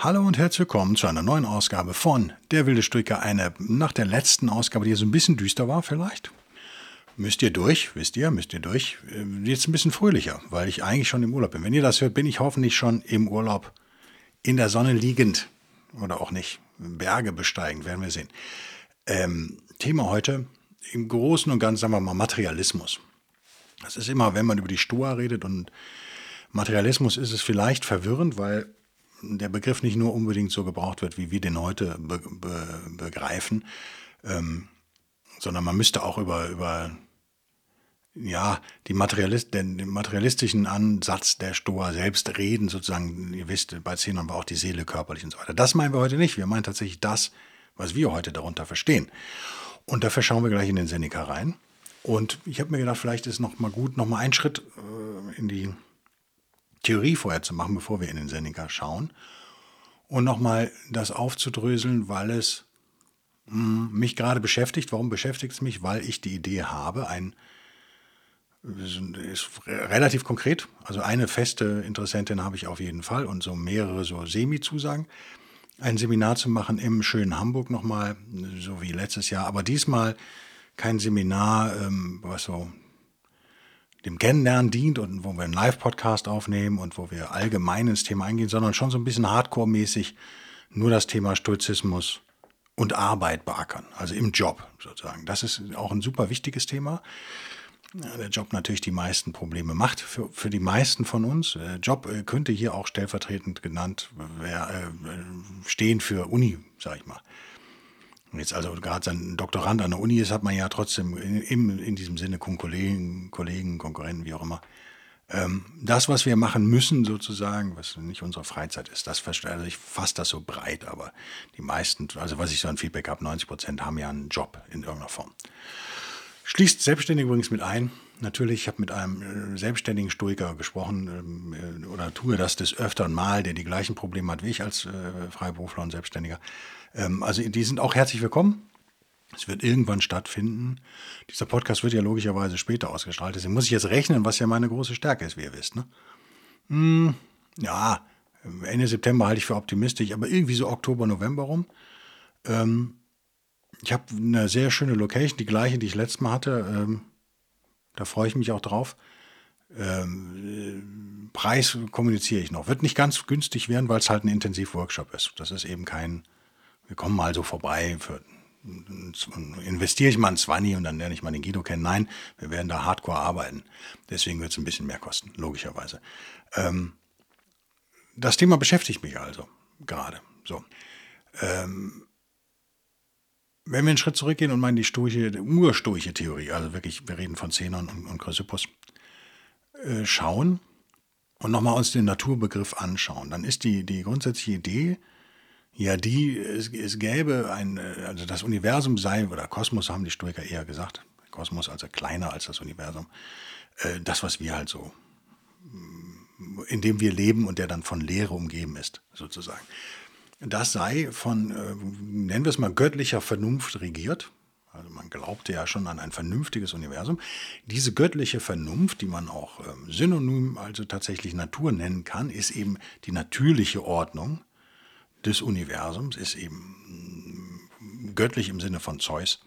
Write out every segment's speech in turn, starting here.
Hallo und herzlich willkommen zu einer neuen Ausgabe von Der wilde Stoiker. Eine nach der letzten Ausgabe, die so ein bisschen düster war vielleicht. Müsst ihr durch, wisst ihr, müsst ihr durch. Äh, jetzt ein bisschen fröhlicher, weil ich eigentlich schon im Urlaub bin. Wenn ihr das hört, bin ich hoffentlich schon im Urlaub in der Sonne liegend oder auch nicht. Berge besteigen, werden wir sehen. Ähm, Thema heute im Großen und Ganzen, sagen wir mal, Materialismus. Das ist immer, wenn man über die Stoa redet und Materialismus ist es vielleicht verwirrend, weil der Begriff nicht nur unbedingt so gebraucht wird, wie wir den heute be be begreifen, ähm, sondern man müsste auch über, über ja, die Materialist, den, den materialistischen Ansatz der Stoa selbst reden, sozusagen, ihr wisst, bei Zenon war auch die Seele körperlich und so weiter. Das meinen wir heute nicht. Wir meinen tatsächlich das, was wir heute darunter verstehen. Und dafür schauen wir gleich in den Seneca rein. Und ich habe mir gedacht, vielleicht ist noch mal gut, noch mal einen Schritt äh, in die Theorie vorher zu machen, bevor wir in den Seneca schauen. Und nochmal das aufzudröseln, weil es hm, mich gerade beschäftigt. Warum beschäftigt es mich? Weil ich die Idee habe, ein ist relativ konkret. Also eine feste Interessentin habe ich auf jeden Fall und so mehrere so Semi-Zusagen. Ein Seminar zu machen im schönen Hamburg nochmal, so wie letztes Jahr, aber diesmal kein Seminar, ähm, was so dem Kennenlernen dient und wo wir einen Live-Podcast aufnehmen und wo wir allgemein ins Thema eingehen, sondern schon so ein bisschen hardcore-mäßig nur das Thema Stoizismus und Arbeit beackern, also im Job sozusagen. Das ist auch ein super wichtiges Thema. Der Job natürlich die meisten Probleme macht für, für die meisten von uns. Der Job äh, könnte hier auch stellvertretend genannt äh, stehen für Uni, sag ich mal jetzt also gerade sein Doktorand an der Uni ist, hat man ja trotzdem in, in diesem Sinne Kollegen, Kollegen, Konkurrenten, wie auch immer. Ähm, das, was wir machen müssen, sozusagen, was nicht unsere Freizeit ist, das also ich fasse das so breit, aber die meisten, also was ich so an Feedback habe, 90 Prozent haben ja einen Job in irgendeiner Form. Schließt Selbstständige übrigens mit ein. Natürlich, ich habe mit einem äh, selbstständigen Stoiker gesprochen ähm, äh, oder tue das des Öfteren mal, der die gleichen Probleme hat wie ich als äh, Freiberufler und Selbstständiger. Ähm, also die sind auch herzlich willkommen. Es wird irgendwann stattfinden. Dieser Podcast wird ja logischerweise später ausgestrahlt. Deswegen muss ich jetzt rechnen, was ja meine große Stärke ist, wie ihr wisst. Ne? Hm, ja, Ende September halte ich für optimistisch, aber irgendwie so Oktober, November rum. Ähm, ich habe eine sehr schöne Location, die gleiche, die ich letztes Mal hatte. Ähm, da freue ich mich auch drauf. Ähm, Preis kommuniziere ich noch. Wird nicht ganz günstig werden, weil es halt ein Intensivworkshop ist. Das ist eben kein wir kommen mal so vorbei, für, investiere ich mal ein 20 und dann lerne ich mal den Guido kennen. Nein, wir werden da hardcore arbeiten. Deswegen wird es ein bisschen mehr kosten, logischerweise. Ähm, das Thema beschäftigt mich also gerade. So. Ähm, wenn wir einen Schritt zurückgehen und meinen die stoische, die urstoische Theorie, also wirklich, wir reden von Zenon und, und Chrysippus, äh, schauen und nochmal uns den Naturbegriff anschauen, dann ist die, die grundsätzliche Idee, ja, die, es, es gäbe ein, also das Universum sei, oder Kosmos haben die Stoiker eher gesagt, Kosmos also kleiner als das Universum, äh, das, was wir halt so, mm, in dem wir leben und der dann von Leere umgeben ist, sozusagen. Das sei von, äh, nennen wir es mal, göttlicher Vernunft regiert. Also man glaubte ja schon an ein vernünftiges Universum. Diese göttliche Vernunft, die man auch ähm, synonym, also tatsächlich Natur nennen kann, ist eben die natürliche Ordnung, des Universums, ist eben göttlich im Sinne von Zeus.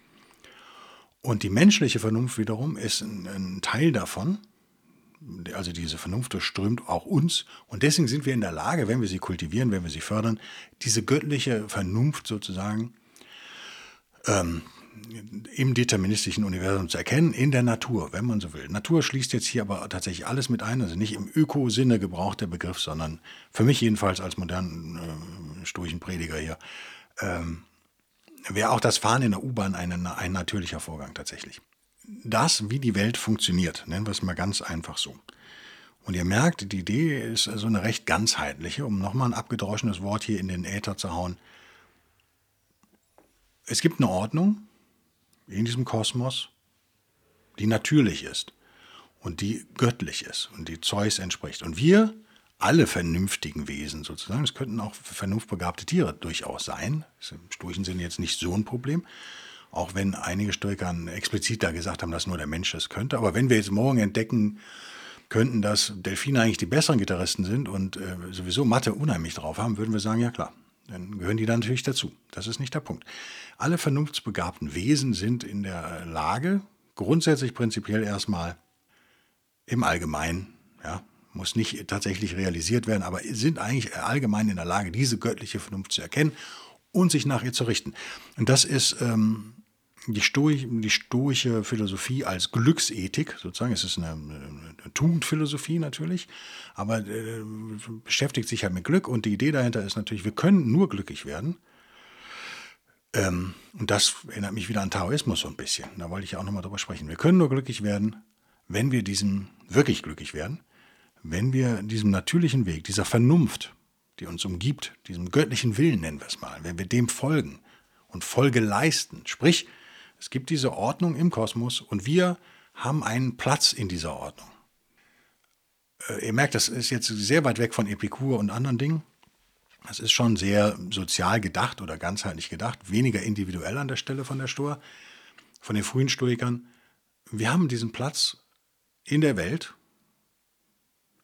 Und die menschliche Vernunft wiederum ist ein Teil davon. Also diese Vernunft durchströmt auch uns. Und deswegen sind wir in der Lage, wenn wir sie kultivieren, wenn wir sie fördern, diese göttliche Vernunft sozusagen ähm, im deterministischen Universum zu erkennen, in der Natur, wenn man so will. Natur schließt jetzt hier aber tatsächlich alles mit ein, also nicht im Öko-Sinne gebraucht der Begriff, sondern für mich jedenfalls als modernen äh, stoischen Prediger hier, ähm, wäre auch das Fahren in der U-Bahn ein, ein natürlicher Vorgang tatsächlich. Das, wie die Welt funktioniert, nennen wir es mal ganz einfach so. Und ihr merkt, die Idee ist so also eine recht ganzheitliche, um nochmal ein abgedroschenes Wort hier in den Äther zu hauen. Es gibt eine Ordnung in diesem Kosmos, die natürlich ist und die göttlich ist und die Zeus entspricht. Und wir, alle vernünftigen Wesen sozusagen, es könnten auch vernunftbegabte Tiere durchaus sein, ist im sturchen Sinne jetzt nicht so ein Problem, auch wenn einige Stoiker explizit da gesagt haben, dass nur der Mensch das könnte. Aber wenn wir jetzt morgen entdecken könnten, dass Delfine eigentlich die besseren Gitarristen sind und äh, sowieso Mathe unheimlich drauf haben, würden wir sagen, ja klar, dann gehören die da natürlich dazu. Das ist nicht der Punkt. Alle vernunftsbegabten Wesen sind in der Lage, grundsätzlich prinzipiell erstmal im Allgemeinen, ja, muss nicht tatsächlich realisiert werden, aber sind eigentlich allgemein in der Lage, diese göttliche Vernunft zu erkennen und sich nach ihr zu richten. Und das ist ähm, die, Stoich, die stoische Philosophie als Glücksethik, sozusagen. Es ist eine, eine Tugendphilosophie natürlich, aber äh, beschäftigt sich halt mit Glück und die Idee dahinter ist natürlich, wir können nur glücklich werden. Ähm, und das erinnert mich wieder an Taoismus so ein bisschen. Da wollte ich auch nochmal drüber sprechen. Wir können nur glücklich werden, wenn wir diesem, wirklich glücklich werden, wenn wir diesem natürlichen Weg, dieser Vernunft, die uns umgibt, diesem göttlichen Willen nennen wir es mal, wenn wir dem folgen und Folge leisten, sprich, es gibt diese Ordnung im Kosmos und wir haben einen Platz in dieser Ordnung. Äh, ihr merkt, das ist jetzt sehr weit weg von Epikur und anderen Dingen. Das ist schon sehr sozial gedacht oder ganzheitlich gedacht, weniger individuell an der Stelle von der Stoa, von den frühen Stoikern. Wir haben diesen Platz in der Welt,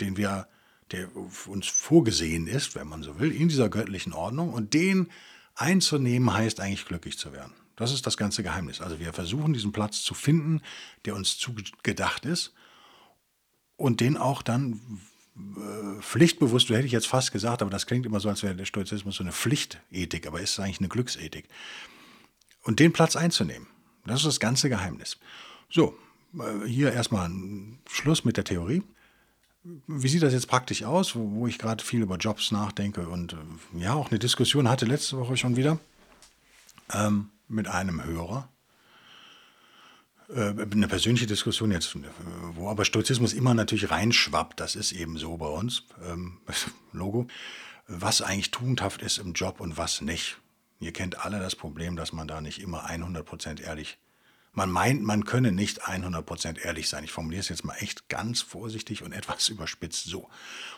den wir, der uns vorgesehen ist, wenn man so will, in dieser göttlichen Ordnung. Und den einzunehmen heißt eigentlich glücklich zu werden. Das ist das ganze Geheimnis. Also wir versuchen diesen Platz zu finden, der uns zugedacht ist und den auch dann äh, pflichtbewusst, hätte ich jetzt fast gesagt, aber das klingt immer so, als wäre der Stoizismus so eine Pflichtethik, aber ist eigentlich eine Glücksethik. Und den Platz einzunehmen, das ist das ganze Geheimnis. So, äh, hier erstmal Schluss mit der Theorie. Wie sieht das jetzt praktisch aus, wo, wo ich gerade viel über Jobs nachdenke und äh, ja, auch eine Diskussion hatte letzte Woche schon wieder ähm, mit einem Hörer. Äh, eine persönliche Diskussion jetzt, wo aber Stoizismus immer natürlich reinschwappt, das ist eben so bei uns, ähm, Logo, was eigentlich tugendhaft ist im Job und was nicht. Ihr kennt alle das Problem, dass man da nicht immer 100% ehrlich man meint, man könne nicht 100% ehrlich sein. Ich formuliere es jetzt mal echt ganz vorsichtig und etwas überspitzt so.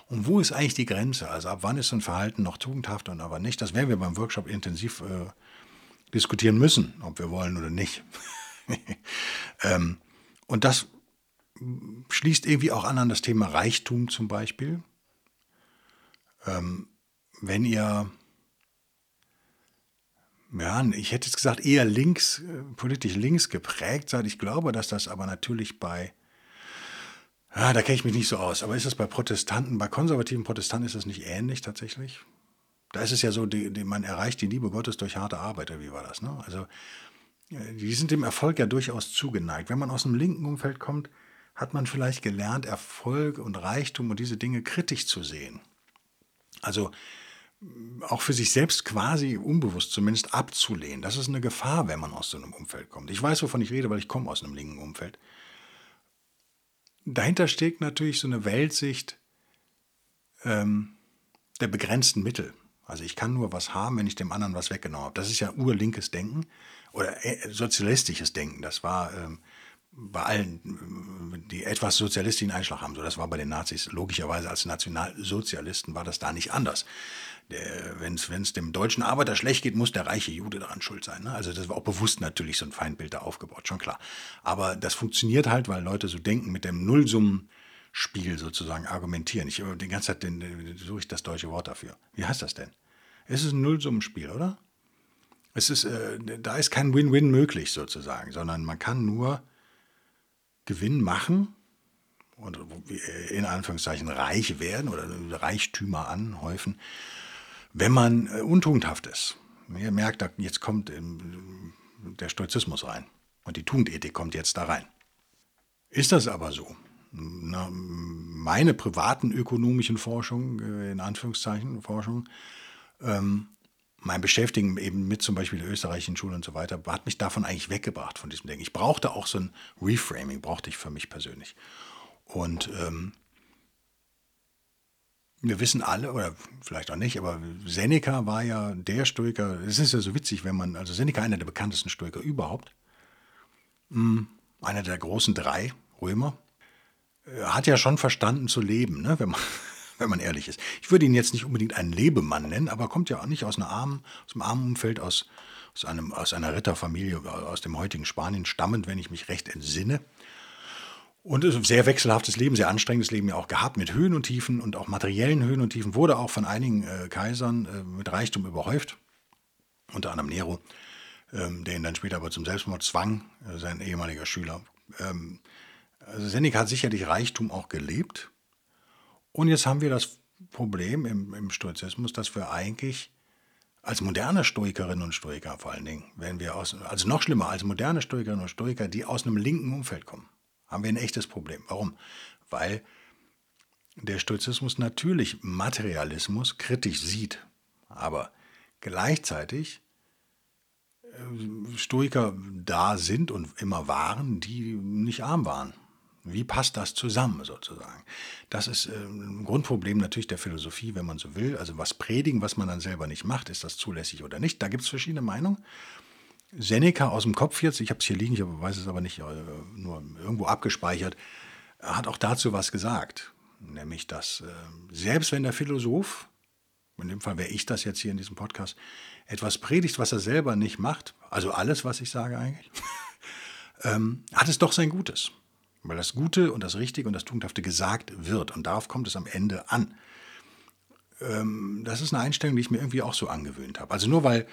Und wo ist eigentlich die Grenze? Also ab wann ist so ein Verhalten noch tugendhaft und aber nicht? Das werden wir beim Workshop intensiv äh, diskutieren müssen, ob wir wollen oder nicht. ähm, und das schließt irgendwie auch an an das Thema Reichtum zum Beispiel. Ähm, wenn ihr ja, ich hätte jetzt gesagt, eher links, äh, politisch links geprägt seid. Ich glaube, dass das aber natürlich bei, ja, da kenne ich mich nicht so aus, aber ist es bei Protestanten, bei konservativen Protestanten ist es nicht ähnlich tatsächlich? Da ist es ja so, die, die, man erreicht die Liebe Gottes durch harte Arbeit, wie war das? Ne? Also, äh, die sind dem Erfolg ja durchaus zugeneigt. Wenn man aus einem linken Umfeld kommt, hat man vielleicht gelernt, Erfolg und Reichtum und diese Dinge kritisch zu sehen. Also, auch für sich selbst quasi unbewusst zumindest abzulehnen. Das ist eine Gefahr, wenn man aus so einem Umfeld kommt. Ich weiß, wovon ich rede, weil ich komme aus einem linken Umfeld. Dahinter steckt natürlich so eine Weltsicht ähm, der begrenzten Mittel. Also ich kann nur was haben, wenn ich dem anderen was weggenommen habe. Das ist ja urlinkes Denken oder äh, sozialistisches Denken. Das war ähm, bei allen, die etwas sozialistischen Einschlag haben. So, das war bei den Nazis logischerweise als Nationalsozialisten war das da nicht anders. Wenn es dem deutschen Arbeiter schlecht geht, muss der reiche Jude daran schuld sein. Ne? Also das war auch bewusst natürlich so ein Feindbild da aufgebaut, schon klar. Aber das funktioniert halt, weil Leute so denken, mit dem Nullsummenspiel sozusagen argumentieren. Ich die ganze Zeit den, suche ich das deutsche Wort dafür. Wie heißt das denn? Es ist ein Nullsummenspiel, oder? Es ist, äh, da ist kein Win-Win möglich sozusagen, sondern man kann nur Gewinn machen und in Anführungszeichen reich werden oder Reichtümer anhäufen, wenn man äh, untugendhaft ist. Ihr merkt, jetzt kommt der Stoizismus rein und die Tugendethik kommt jetzt da rein. Ist das aber so? Na, meine privaten ökonomischen Forschung, äh, in Anführungszeichen Forschung, ähm, mein Beschäftigen eben mit zum Beispiel der österreichischen Schule und so weiter, hat mich davon eigentlich weggebracht, von diesem Denken. Ich brauchte auch so ein Reframing, brauchte ich für mich persönlich. Und ähm, wir wissen alle, oder vielleicht auch nicht, aber Seneca war ja der Stoiker, es ist ja so witzig, wenn man, also Seneca einer der bekanntesten Stoiker überhaupt, hm, einer der großen drei Römer, hat ja schon verstanden zu leben, ne, wenn man wenn man ehrlich ist. Ich würde ihn jetzt nicht unbedingt einen Lebemann nennen, aber kommt ja auch nicht aus, einer armen, aus einem armen Umfeld, aus, aus, einem, aus einer Ritterfamilie, aus dem heutigen Spanien stammend, wenn ich mich recht entsinne. Und ein sehr wechselhaftes Leben, sehr anstrengendes Leben ja auch gehabt, mit Höhen und Tiefen und auch materiellen Höhen und Tiefen, wurde auch von einigen äh, Kaisern äh, mit Reichtum überhäuft, unter anderem Nero, ähm, der ihn dann später aber zum Selbstmord zwang, äh, sein ehemaliger Schüler. Ähm, also Seneca hat sicherlich Reichtum auch gelebt. Und jetzt haben wir das Problem im, im Stoizismus, dass wir eigentlich als moderne Stoikerinnen und Stoiker vor allen Dingen, wenn wir aus, also noch schlimmer, als moderne Stoikerinnen und Stoiker, die aus einem linken Umfeld kommen haben wir ein echtes Problem. Warum? Weil der Stoizismus natürlich Materialismus kritisch sieht, aber gleichzeitig äh, Stoiker da sind und immer waren, die nicht arm waren. Wie passt das zusammen sozusagen? Das ist äh, ein Grundproblem natürlich der Philosophie, wenn man so will. Also was predigen, was man dann selber nicht macht, ist das zulässig oder nicht? Da gibt es verschiedene Meinungen. Seneca aus dem Kopf jetzt, ich habe es hier liegen, ich weiß es aber nicht, äh, nur irgendwo abgespeichert, hat auch dazu was gesagt. Nämlich, dass äh, selbst wenn der Philosoph, in dem Fall wäre ich das jetzt hier in diesem Podcast, etwas predigt, was er selber nicht macht, also alles, was ich sage eigentlich, ähm, hat es doch sein Gutes. Weil das Gute und das Richtige und das Tugendhafte gesagt wird. Und darauf kommt es am Ende an. Ähm, das ist eine Einstellung, die ich mir irgendwie auch so angewöhnt habe. Also nur weil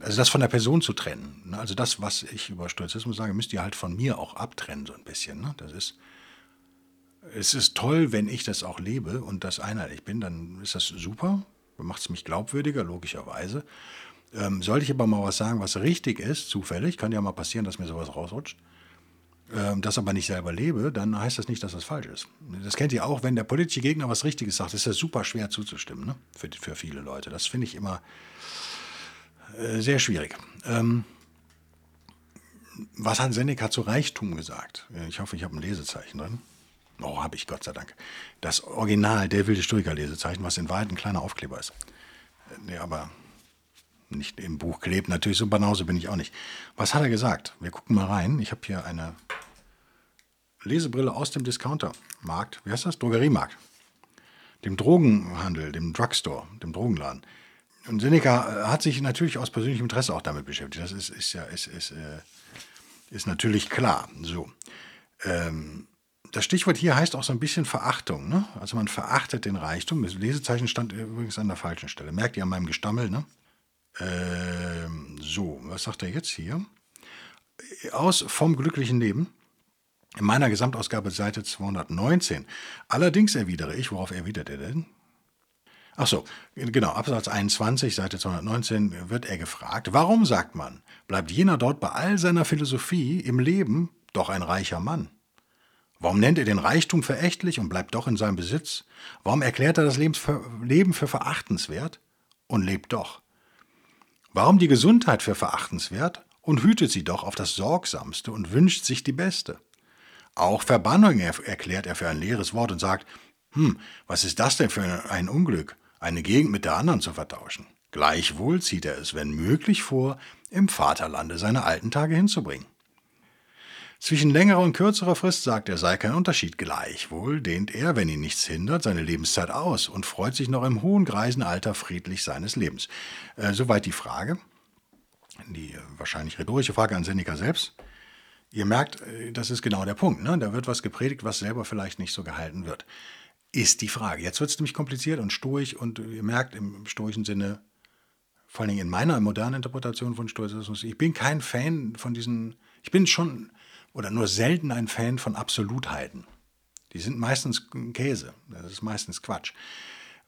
also das von der Person zu trennen. Ne? Also das, was ich über Stoizismus sage, müsst ihr halt von mir auch abtrennen, so ein bisschen. Ne? Das ist, es ist toll, wenn ich das auch lebe und das einheitlich bin, dann ist das super, macht es mich glaubwürdiger, logischerweise. Ähm, sollte ich aber mal was sagen, was richtig ist, zufällig, kann ja mal passieren, dass mir sowas rausrutscht, ähm, das aber nicht selber lebe, dann heißt das nicht, dass das falsch ist. Das kennt ihr auch, wenn der politische Gegner was Richtiges sagt, ist das super schwer zuzustimmen, ne? für, für viele Leute. Das finde ich immer äh, sehr schwierig. Ähm, was hat Seneca zu Reichtum gesagt? Ich hoffe, ich habe ein Lesezeichen drin. Oh, habe ich, Gott sei Dank. Das Original, der wilde Stoiker-Lesezeichen, was in Wahrheit ein kleiner Aufkleber ist. Äh, nee, aber nicht im Buch klebt. Natürlich, so Banause bin ich auch nicht. Was hat er gesagt? Wir gucken mal rein. Ich habe hier eine Lesebrille aus dem Discountermarkt. Wie heißt das? Drogeriemarkt. Dem Drogenhandel, dem Drugstore, dem Drogenladen. Und Seneca äh, hat sich natürlich aus persönlichem Interesse auch damit beschäftigt. Das ist, ist ja ist, ist, äh, ist natürlich klar. So. Ähm, das Stichwort hier heißt auch so ein bisschen Verachtung. Ne? Also man verachtet den Reichtum. Das Lesezeichen stand übrigens an der falschen Stelle. Merkt ihr an meinem Gestammel? Ne? Ähm, so, was sagt er jetzt hier? Aus Vom glücklichen Leben. In meiner Gesamtausgabe Seite 219. Allerdings erwidere ich, worauf erwidert er denn? Ach so, genau, Absatz 21, Seite 219 wird er gefragt, warum sagt man, bleibt jener dort bei all seiner Philosophie im Leben doch ein reicher Mann? Warum nennt er den Reichtum verächtlich und bleibt doch in seinem Besitz? Warum erklärt er das Leben für verachtenswert und lebt doch? Warum die Gesundheit für verachtenswert und hütet sie doch auf das Sorgsamste und wünscht sich die beste? Auch Verbannung erklärt er für ein leeres Wort und sagt, hm, was ist das denn für ein Unglück? eine Gegend mit der anderen zu vertauschen. Gleichwohl zieht er es, wenn möglich, vor, im Vaterlande seine alten Tage hinzubringen. Zwischen längerer und kürzerer Frist sagt er, sei kein Unterschied. Gleichwohl dehnt er, wenn ihn nichts hindert, seine Lebenszeit aus und freut sich noch im hohen Greisenalter friedlich seines Lebens. Äh, soweit die Frage. Die äh, wahrscheinlich rhetorische Frage an Seneca selbst. Ihr merkt, äh, das ist genau der Punkt. Ne? Da wird was gepredigt, was selber vielleicht nicht so gehalten wird ist die Frage. Jetzt wird es nämlich kompliziert und stoisch und ihr merkt im stoischen Sinne, vor allem in meiner modernen Interpretation von Stoizismus, ich bin kein Fan von diesen, ich bin schon oder nur selten ein Fan von Absolutheiten. Die sind meistens Käse, das ist meistens Quatsch.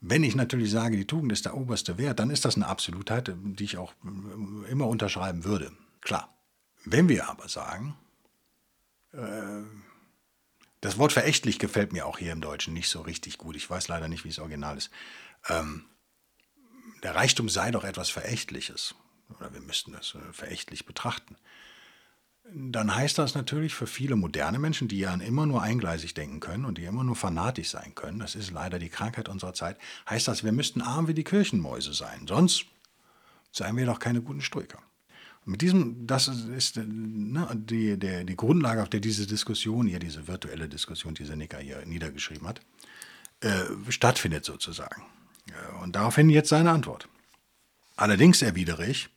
Wenn ich natürlich sage, die Tugend ist der oberste Wert, dann ist das eine Absolutheit, die ich auch immer unterschreiben würde. Klar. Wenn wir aber sagen, äh, das Wort verächtlich gefällt mir auch hier im Deutschen nicht so richtig gut. Ich weiß leider nicht, wie es original ist. Ähm, der Reichtum sei doch etwas Verächtliches. Oder wir müssten das äh, verächtlich betrachten. Dann heißt das natürlich für viele moderne Menschen, die ja immer nur eingleisig denken können und die immer nur fanatisch sein können, das ist leider die Krankheit unserer Zeit, heißt das, wir müssten arm wie die Kirchenmäuse sein. Sonst seien wir doch keine guten Stoiker. Mit diesem, das ist ne, die, der, die Grundlage, auf der diese Diskussion hier, diese virtuelle Diskussion, die Seneca hier niedergeschrieben hat, äh, stattfindet sozusagen. Und daraufhin jetzt seine Antwort. Allerdings erwidere ich,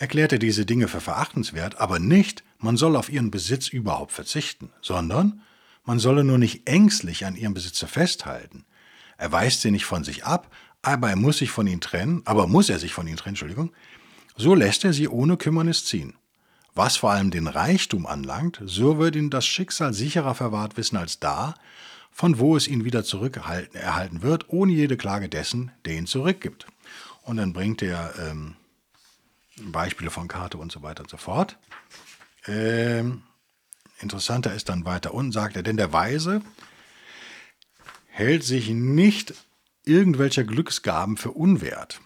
erklärt er diese Dinge für verachtenswert, aber nicht, man soll auf ihren Besitz überhaupt verzichten, sondern man solle nur nicht ängstlich an ihrem Besitze festhalten. Er weist sie nicht von sich ab, aber er muss sich von ihnen trennen, aber muss er sich von ihnen trennen, Entschuldigung, so lässt er sie ohne Kümmernis ziehen. Was vor allem den Reichtum anlangt, so wird ihn das Schicksal sicherer verwahrt wissen als da, von wo es ihn wieder zurückerhalten wird, ohne jede Klage dessen, der ihn zurückgibt. Und dann bringt er ähm, Beispiele von Karte und so weiter und so fort. Ähm, interessanter ist dann weiter unten, sagt er, denn der Weise hält sich nicht irgendwelcher Glücksgaben für unwert.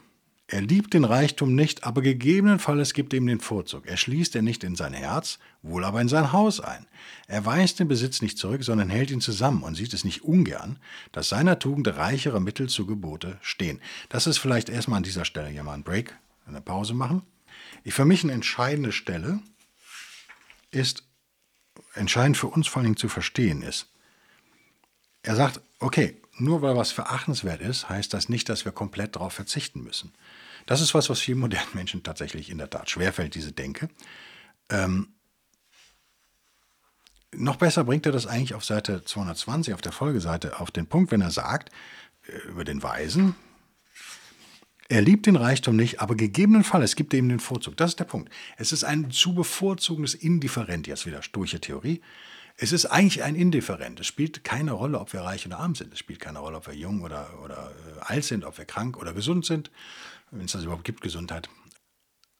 Er liebt den Reichtum nicht, aber gegebenenfalls gibt ihm den Vorzug. Er schließt er nicht in sein Herz, wohl aber in sein Haus ein. Er weist den Besitz nicht zurück, sondern hält ihn zusammen und sieht es nicht ungern, dass seiner Tugend reichere Mittel zu Gebote stehen. Das ist vielleicht erstmal an dieser Stelle hier mal ein Break, eine Pause machen. Für mich eine entscheidende Stelle ist, entscheidend für uns vor allen Dingen zu verstehen ist, er sagt, okay, nur weil was verachtenswert ist, heißt das nicht, dass wir komplett darauf verzichten müssen. Das ist was, was vielen modernen Menschen tatsächlich in der Tat schwerfällt, diese Denke. Ähm, noch besser bringt er das eigentlich auf Seite 220, auf der Folgeseite, auf den Punkt, wenn er sagt, äh, über den Weisen, er liebt den Reichtum nicht, aber gegebenenfalls gibt er ihm den Vorzug. Das ist der Punkt. Es ist ein zu bevorzugendes Indifferent, jetzt wieder sturche Theorie. Es ist eigentlich ein Indifferent. Es spielt keine Rolle, ob wir reich oder arm sind. Es spielt keine Rolle, ob wir jung oder, oder äh, alt sind, ob wir krank oder gesund sind, wenn es das überhaupt gibt, Gesundheit.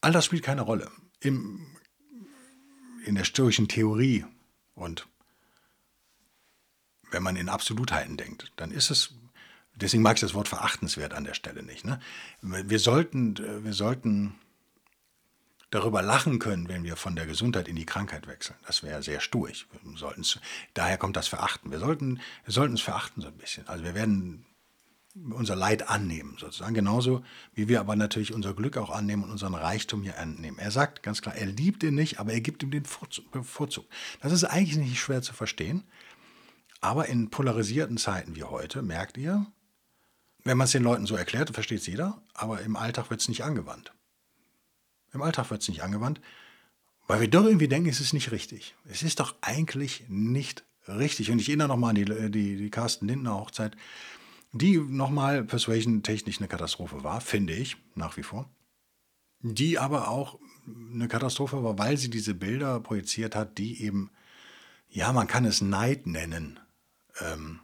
All das spielt keine Rolle. Im, in der stoischen Theorie und wenn man in Absolutheiten denkt, dann ist es, deswegen mag ich das Wort verachtenswert an der Stelle nicht. Ne? Wir, sollten, wir sollten darüber lachen können, wenn wir von der Gesundheit in die Krankheit wechseln. Das wäre sehr sturig. Daher kommt das Verachten. Wir sollten, wir sollten es verachten so ein bisschen. Also wir werden unser Leid annehmen, sozusagen. Genauso wie wir aber natürlich unser Glück auch annehmen und unseren Reichtum hier annehmen. Er sagt ganz klar, er liebt ihn nicht, aber er gibt ihm den Vorzug. Das ist eigentlich nicht schwer zu verstehen. Aber in polarisierten Zeiten wie heute, merkt ihr, wenn man es den Leuten so erklärt, versteht es jeder, aber im Alltag wird es nicht angewandt. Im Alltag wird es nicht angewandt, weil wir doch irgendwie denken, es ist nicht richtig. Es ist doch eigentlich nicht richtig. Und ich erinnere nochmal an die, die, die Carsten Lindner Hochzeit, die nochmal Persuasion-technisch eine Katastrophe war, finde ich, nach wie vor. Die aber auch eine Katastrophe war, weil sie diese Bilder projiziert hat, die eben, ja, man kann es Neid nennen, ähm,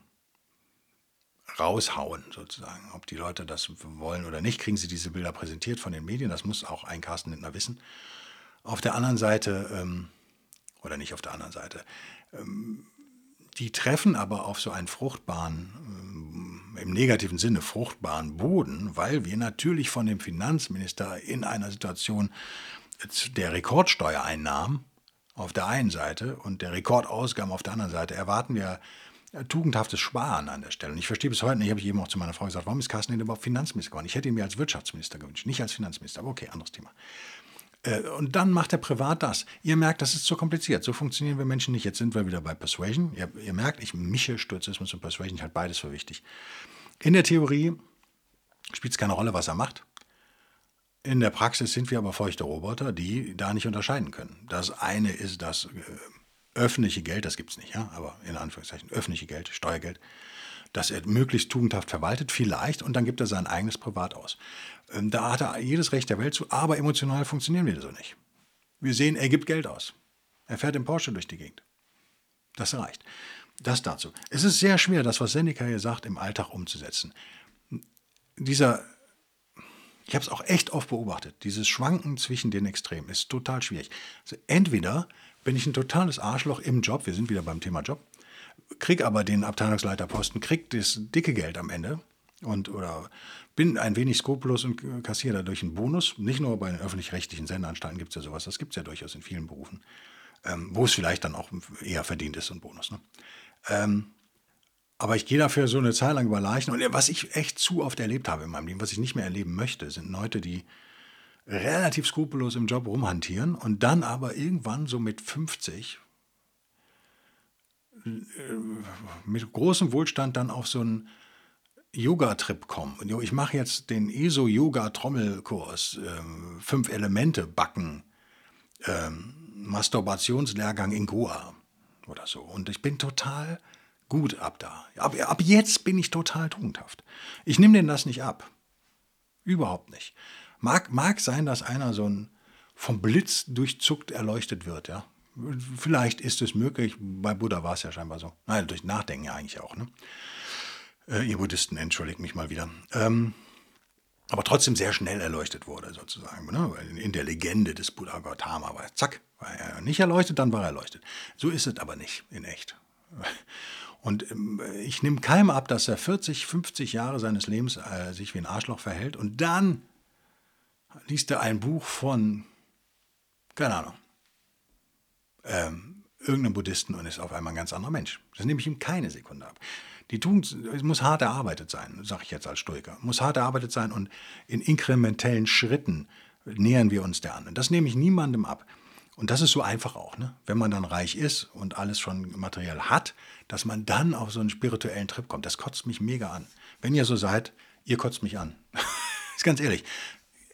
raushauen, sozusagen. Ob die Leute das wollen oder nicht, kriegen sie diese Bilder präsentiert von den Medien. Das muss auch ein Carsten Lindner wissen. Auf der anderen Seite, ähm, oder nicht auf der anderen Seite, ähm, die treffen aber auf so einen fruchtbaren, ähm, im negativen Sinne fruchtbaren Boden, weil wir natürlich von dem Finanzminister in einer Situation der Rekordsteuereinnahmen auf der einen Seite und der Rekordausgaben auf der anderen Seite erwarten wir tugendhaftes Sparen an der Stelle. Und ich verstehe bis heute nicht, habe ich eben auch zu meiner Frau gesagt, warum ist Carsten denn überhaupt Finanzminister geworden? Ich hätte ihn mir als Wirtschaftsminister gewünscht, nicht als Finanzminister. Aber okay, anderes Thema. Äh, und dann macht er privat das. Ihr merkt, das ist zu kompliziert. So funktionieren wir Menschen nicht. Jetzt sind wir wieder bei Persuasion. Ihr, ihr merkt, ich mische Sturzismus und Persuasion. Ich halte beides für wichtig. In der Theorie spielt es keine Rolle, was er macht. In der Praxis sind wir aber feuchte Roboter, die da nicht unterscheiden können. Das eine ist das äh, öffentliche Geld, das gibt es nicht, ja, aber in Anführungszeichen öffentliche Geld, Steuergeld, das er möglichst tugendhaft verwaltet, vielleicht, und dann gibt er sein eigenes Privat aus. Ähm, da hat er jedes Recht der Welt zu, aber emotional funktionieren wir so nicht. Wir sehen, er gibt Geld aus. Er fährt im Porsche durch die Gegend. Das reicht. Das dazu. Es ist sehr schwer, das, was Seneca hier sagt, im Alltag umzusetzen. Dieser, ich habe es auch echt oft beobachtet, dieses Schwanken zwischen den Extremen ist total schwierig. Also entweder bin ich ein totales Arschloch im Job, wir sind wieder beim Thema Job, krieg aber den Abteilungsleiterposten, krieg das dicke Geld am Ende und oder bin ein wenig skrupellos und kassiere dadurch einen Bonus. Nicht nur bei den öffentlich-rechtlichen Sendeanstalten gibt es ja sowas, das gibt es ja durchaus in vielen Berufen. ähm, wo es vielleicht dann auch eher verdient ist, so ein Bonus. Ne? Ähm, aber ich gehe dafür so eine Zeit lang über Leichen. Und was ich echt zu oft erlebt habe in meinem Leben, was ich nicht mehr erleben möchte, sind Leute, die relativ skrupellos im Job rumhantieren und dann aber irgendwann so mit 50 äh, mit großem Wohlstand dann auf so einen Yoga-Trip kommen. Ich mache jetzt den ESO-Yoga-Trommelkurs, ähm, fünf Elemente backen, ähm, Masturbationslehrgang in Goa oder so. Und ich bin total gut ab da. Ab, ab jetzt bin ich total tugendhaft. Ich nehme denen das nicht ab. Überhaupt nicht. Mag, mag sein, dass einer so ein vom Blitz durchzuckt erleuchtet wird, ja. Vielleicht ist es möglich, bei Buddha war es ja scheinbar so. Nein, durch Nachdenken ja eigentlich auch, ne? Äh, ihr Buddhisten, entschuldigt mich mal wieder. Ähm, aber trotzdem sehr schnell erleuchtet wurde, sozusagen. Ne? In der Legende des Buddha Gautama. Aber zack, war er nicht erleuchtet, dann war er erleuchtet. So ist es aber nicht in echt. Und ähm, ich nehme keinem ab, dass er 40, 50 Jahre seines Lebens äh, sich wie ein Arschloch verhält und dann liest er ein Buch von, keine Ahnung, ähm, irgendeinem Buddhisten und ist auf einmal ein ganz anderer Mensch. Das nehme ich ihm keine Sekunde ab. Die Tugend muss hart erarbeitet sein, sage ich jetzt als Stoiker. Muss hart erarbeitet sein und in inkrementellen Schritten nähern wir uns der an. Und das nehme ich niemandem ab. Und das ist so einfach auch, ne? wenn man dann reich ist und alles schon materiell hat, dass man dann auf so einen spirituellen Trip kommt. Das kotzt mich mega an. Wenn ihr so seid, ihr kotzt mich an. ist ganz ehrlich.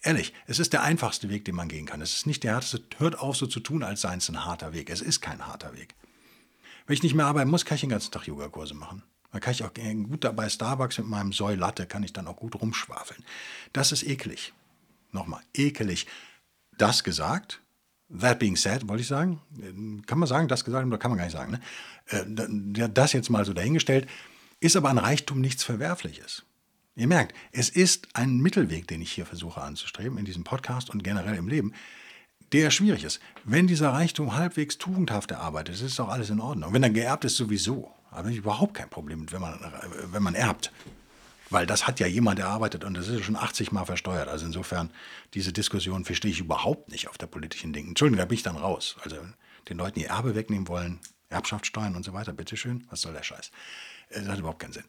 Ehrlich, es ist der einfachste Weg, den man gehen kann. Es ist nicht der härteste. Hört auf, so zu tun, als sei es ein harter Weg. Es ist kein harter Weg. Wenn ich nicht mehr arbeiten muss, kann ich den ganzen Tag Yogakurse machen. Da kann ich auch gut dabei Starbucks mit meinem Soy Latte kann ich dann auch gut rumschwafeln. Das ist eklig. Nochmal, ekelig. Das gesagt, That being said, wollte ich sagen, kann man sagen, das gesagt oder kann man gar nicht sagen, ne? Äh, das jetzt mal so dahingestellt, ist aber an Reichtum nichts Verwerfliches. Ihr merkt, es ist ein Mittelweg, den ich hier versuche anzustreben in diesem Podcast und generell im Leben, der schwierig ist. Wenn dieser Reichtum halbwegs tugendhaft erarbeitet ist, ist doch alles in Ordnung. Wenn er geerbt ist, sowieso. habe ich überhaupt kein Problem wenn man, wenn man erbt. Weil das hat ja jemand erarbeitet und das ist schon 80 Mal versteuert. Also insofern, diese Diskussion verstehe ich überhaupt nicht auf der politischen Dinge. Entschuldigung, da bin ich dann raus. Also den Leuten ihr Erbe wegnehmen wollen, Erbschaftssteuern und so weiter, bitteschön, was soll der Scheiß? Äh, das hat überhaupt keinen Sinn.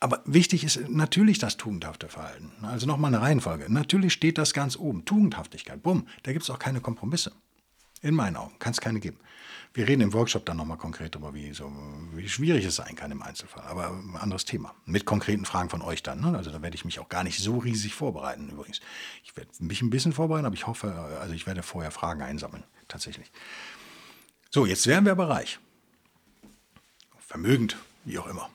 Aber wichtig ist natürlich das tugendhafte Verhalten. Also nochmal eine Reihenfolge. Natürlich steht das ganz oben. Tugendhaftigkeit, bumm, da gibt es auch keine Kompromisse. In meinen Augen kann es keine geben. Wir reden im Workshop dann nochmal konkret darüber, wie, so, wie schwierig es sein kann im Einzelfall. Aber ein anderes Thema. Mit konkreten Fragen von euch dann. Ne? Also da werde ich mich auch gar nicht so riesig vorbereiten übrigens. Ich werde mich ein bisschen vorbereiten, aber ich hoffe, also ich werde vorher Fragen einsammeln. Tatsächlich. So, jetzt wären wir aber reich. Vermögend, wie auch immer.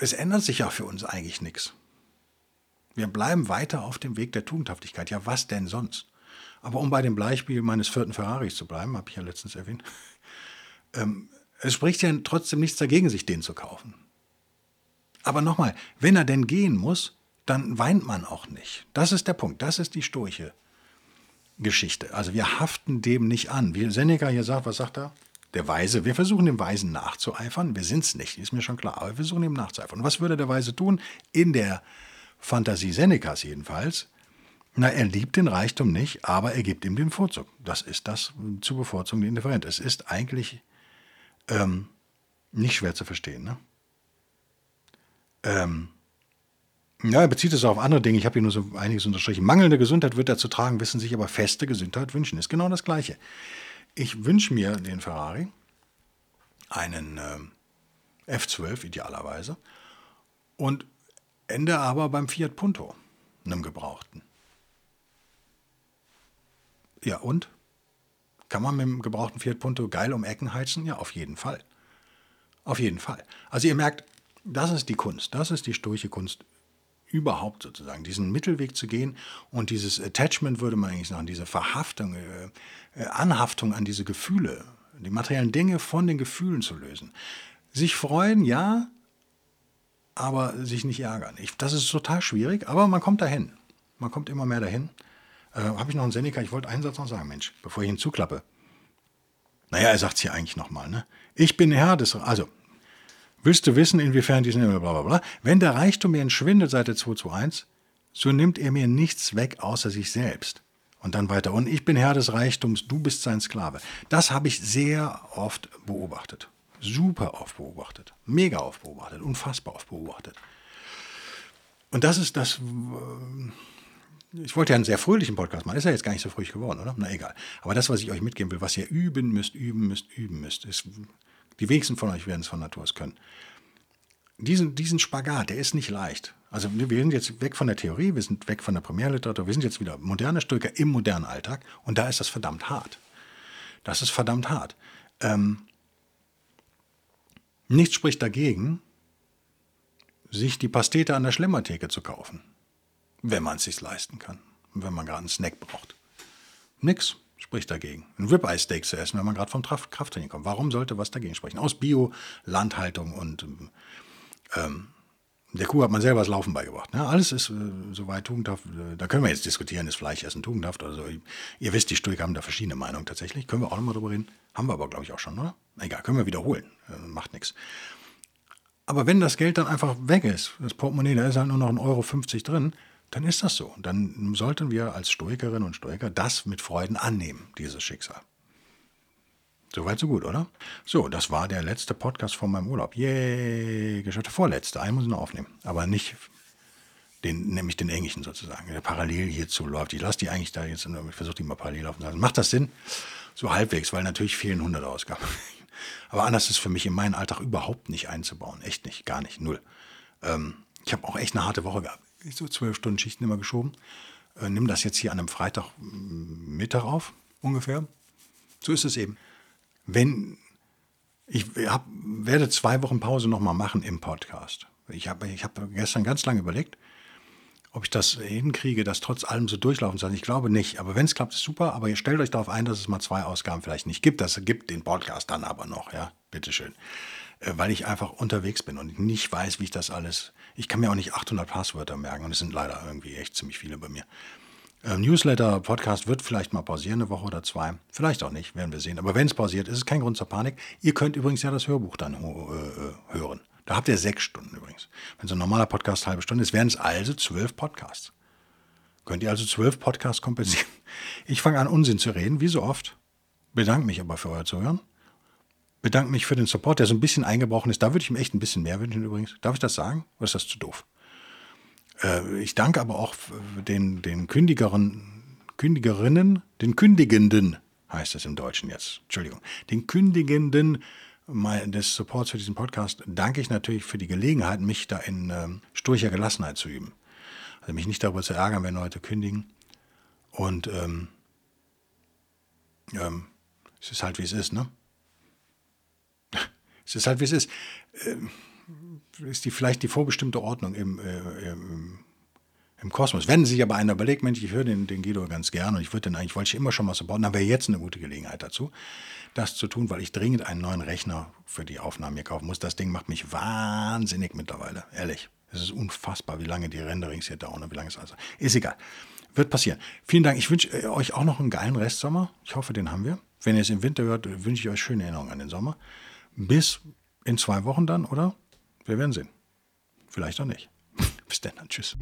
Es ändert sich ja für uns eigentlich nichts. Wir bleiben weiter auf dem Weg der Tugendhaftigkeit. Ja, was denn sonst? Aber um bei dem Beispiel meines vierten Ferraris zu bleiben, habe ich ja letztens erwähnt, ähm, es spricht ja trotzdem nichts dagegen, sich den zu kaufen. Aber nochmal, wenn er denn gehen muss, dann weint man auch nicht. Das ist der Punkt. Das ist die stoische Geschichte. Also wir haften dem nicht an. Wie Seneca hier sagt, was sagt er? Der Weise, wir versuchen dem Weisen nachzueifern. Wir sind es nicht, ist mir schon klar, aber wir versuchen ihm nachzueifern. Und was würde der Weise tun? In der Fantasie Senecas jedenfalls. Na, er liebt den Reichtum nicht, aber er gibt ihm den Vorzug. Das ist das zu bevorzugende Indifferent. Es ist eigentlich ähm, nicht schwer zu verstehen. Ne? Ähm, ja, er bezieht es auf andere Dinge. Ich habe hier nur so einiges unterstrichen. Mangelnde Gesundheit wird dazu tragen, wissen sich aber feste Gesundheit wünschen. Ist genau das Gleiche. Ich wünsche mir den Ferrari, einen äh, F12 idealerweise, und ende aber beim Fiat Punto, einem Gebrauchten. Ja, und? Kann man mit dem gebrauchten Fiat Punto geil um Ecken heizen? Ja, auf jeden Fall. Auf jeden Fall. Also ihr merkt, das ist die Kunst, das ist die stoische Kunst überhaupt sozusagen, diesen Mittelweg zu gehen und dieses Attachment würde man eigentlich sagen, diese Verhaftung, äh, äh, Anhaftung an diese Gefühle, die materiellen Dinge von den Gefühlen zu lösen. Sich freuen, ja, aber sich nicht ärgern. Ich, das ist total schwierig, aber man kommt dahin. Man kommt immer mehr dahin. Äh, Habe ich noch einen Seneca? Ich wollte einen Satz noch sagen, Mensch, bevor ich ihn zuklappe. Naja, er sagt es hier eigentlich nochmal. Ne? Ich bin Herr des. Also, willst du wissen, inwiefern diesen. Blablabla. Wenn der Reichtum mir entschwindet, Seite 221, so nimmt er mir nichts weg außer sich selbst. Und dann weiter. Und ich bin Herr des Reichtums, du bist sein Sklave. Das habe ich sehr oft beobachtet. Super oft beobachtet. Mega oft beobachtet. Unfassbar oft beobachtet. Und das ist das. Ich wollte ja einen sehr fröhlichen Podcast machen. Ist ja jetzt gar nicht so fröhlich geworden, oder? Na egal. Aber das, was ich euch mitgeben will, was ihr üben müsst, üben müsst, üben müsst, ist. Die wenigsten von euch werden es von Natur aus können. Diesen, diesen Spagat, der ist nicht leicht. Also wir sind jetzt weg von der Theorie, wir sind weg von der Primärliteratur, wir sind jetzt wieder moderne Stoiker im modernen Alltag und da ist das verdammt hart. Das ist verdammt hart. Ähm, nichts spricht dagegen, sich die Pastete an der Schlemmertheke zu kaufen, wenn man es sich leisten kann, wenn man gerade einen Snack braucht. Nix spricht dagegen. Ein Ribeye-Steak zu essen, wenn man gerade vom Krafttraining kommt. Warum sollte was dagegen sprechen? Aus Bio, Landhaltung und ähm, der Kuh hat man selber das Laufen beigebracht. Ne? Alles ist äh, soweit tugendhaft. Äh, da können wir jetzt diskutieren, ist Fleischessen tugendhaft oder so. Ihr wisst, die Stoiker haben da verschiedene Meinungen tatsächlich. Können wir auch nochmal drüber reden. Haben wir aber, glaube ich, auch schon, oder? Egal, können wir wiederholen. Äh, macht nichts. Aber wenn das Geld dann einfach weg ist, das Portemonnaie, da ist halt nur noch 1,50 Euro drin, dann ist das so. Dann sollten wir als Stoikerinnen und Stoiker das mit Freuden annehmen, dieses Schicksal. Soweit, so gut, oder? So, das war der letzte Podcast von meinem Urlaub. Yay, geschafft. Der vorletzte. Einen muss ich noch aufnehmen. Aber nicht den, nämlich den englischen sozusagen, der parallel hierzu läuft. Ich lasse die eigentlich da jetzt, ich versuche die mal parallel laufen zu lassen. Macht das Sinn? So halbwegs, weil natürlich fehlen 100 Ausgaben. Aber anders ist für mich in meinen Alltag überhaupt nicht einzubauen. Echt nicht, gar nicht, null. Ähm, ich habe auch echt eine harte Woche gehabt. So zwölf Stunden Schichten immer geschoben. Äh, nimm das jetzt hier an einem Freitagmittag auf, ungefähr. So ist es eben wenn ich hab, werde zwei Wochen Pause nochmal machen im Podcast. Ich habe ich hab gestern ganz lange überlegt, ob ich das hinkriege, das trotz allem so durchlaufen zu lassen. Ich glaube nicht. Aber wenn es klappt, ist super. Aber ihr stellt euch darauf ein, dass es mal zwei Ausgaben vielleicht nicht gibt. Das gibt den Podcast dann aber noch, ja. Bitteschön. Äh, weil ich einfach unterwegs bin und nicht weiß, wie ich das alles. Ich kann mir auch nicht 800 Passwörter merken und es sind leider irgendwie echt ziemlich viele bei mir. Äh, Newsletter, Podcast wird vielleicht mal pausieren, eine Woche oder zwei. Vielleicht auch nicht, werden wir sehen. Aber wenn es pausiert, ist es kein Grund zur Panik. Ihr könnt übrigens ja das Hörbuch dann äh, hören. Da habt ihr sechs Stunden übrigens. Wenn so ein normaler Podcast halbe Stunde ist, wären es also zwölf Podcasts. Könnt ihr also zwölf Podcasts kompensieren. Ich fange an, Unsinn zu reden, wie so oft. Bedanke mich aber für euer Zuhören. Bedanke mich für den Support, der so ein bisschen eingebrochen ist. Da würde ich mir echt ein bisschen mehr wünschen übrigens. Darf ich das sagen? Oder ist das zu doof? Äh, ich danke aber auch den, den Kündigeren, Kündigerinnen, den Kündigenden, heißt es im Deutschen jetzt, Entschuldigung, den Kündigenden des Supports für diesen Podcast danke ich natürlich für die Gelegenheit, mich da in ähm, sturcher Gelassenheit zu üben. Also mich nicht darüber zu ärgern, wenn Leute kündigen. Und ähm, ähm, es ist halt, wie es ist, ne? Es ist halt, wie es ist. Ähm, ist die vielleicht die vorbestimmte Ordnung im, äh, im, im, Kosmos. Wenn sich aber einer überlegt, Mensch, ich höre den, den Guido ganz gern und ich würde den eigentlich, wollte ich immer schon mal supporten, dann wäre jetzt eine gute Gelegenheit dazu, das zu tun, weil ich dringend einen neuen Rechner für die Aufnahmen hier kaufen muss. Das Ding macht mich wahnsinnig mittlerweile, ehrlich. Es ist unfassbar, wie lange die Renderings hier dauern und wie lange es also. Ist egal. Wird passieren. Vielen Dank. Ich wünsche äh, euch auch noch einen geilen Restsommer. Ich hoffe, den haben wir. Wenn ihr es im Winter hört, wünsche ich euch schöne Erinnerungen an den Sommer. Bis in zwei Wochen dann, oder? Wir werden sehen. Vielleicht auch nicht. Bis dann, tschüss.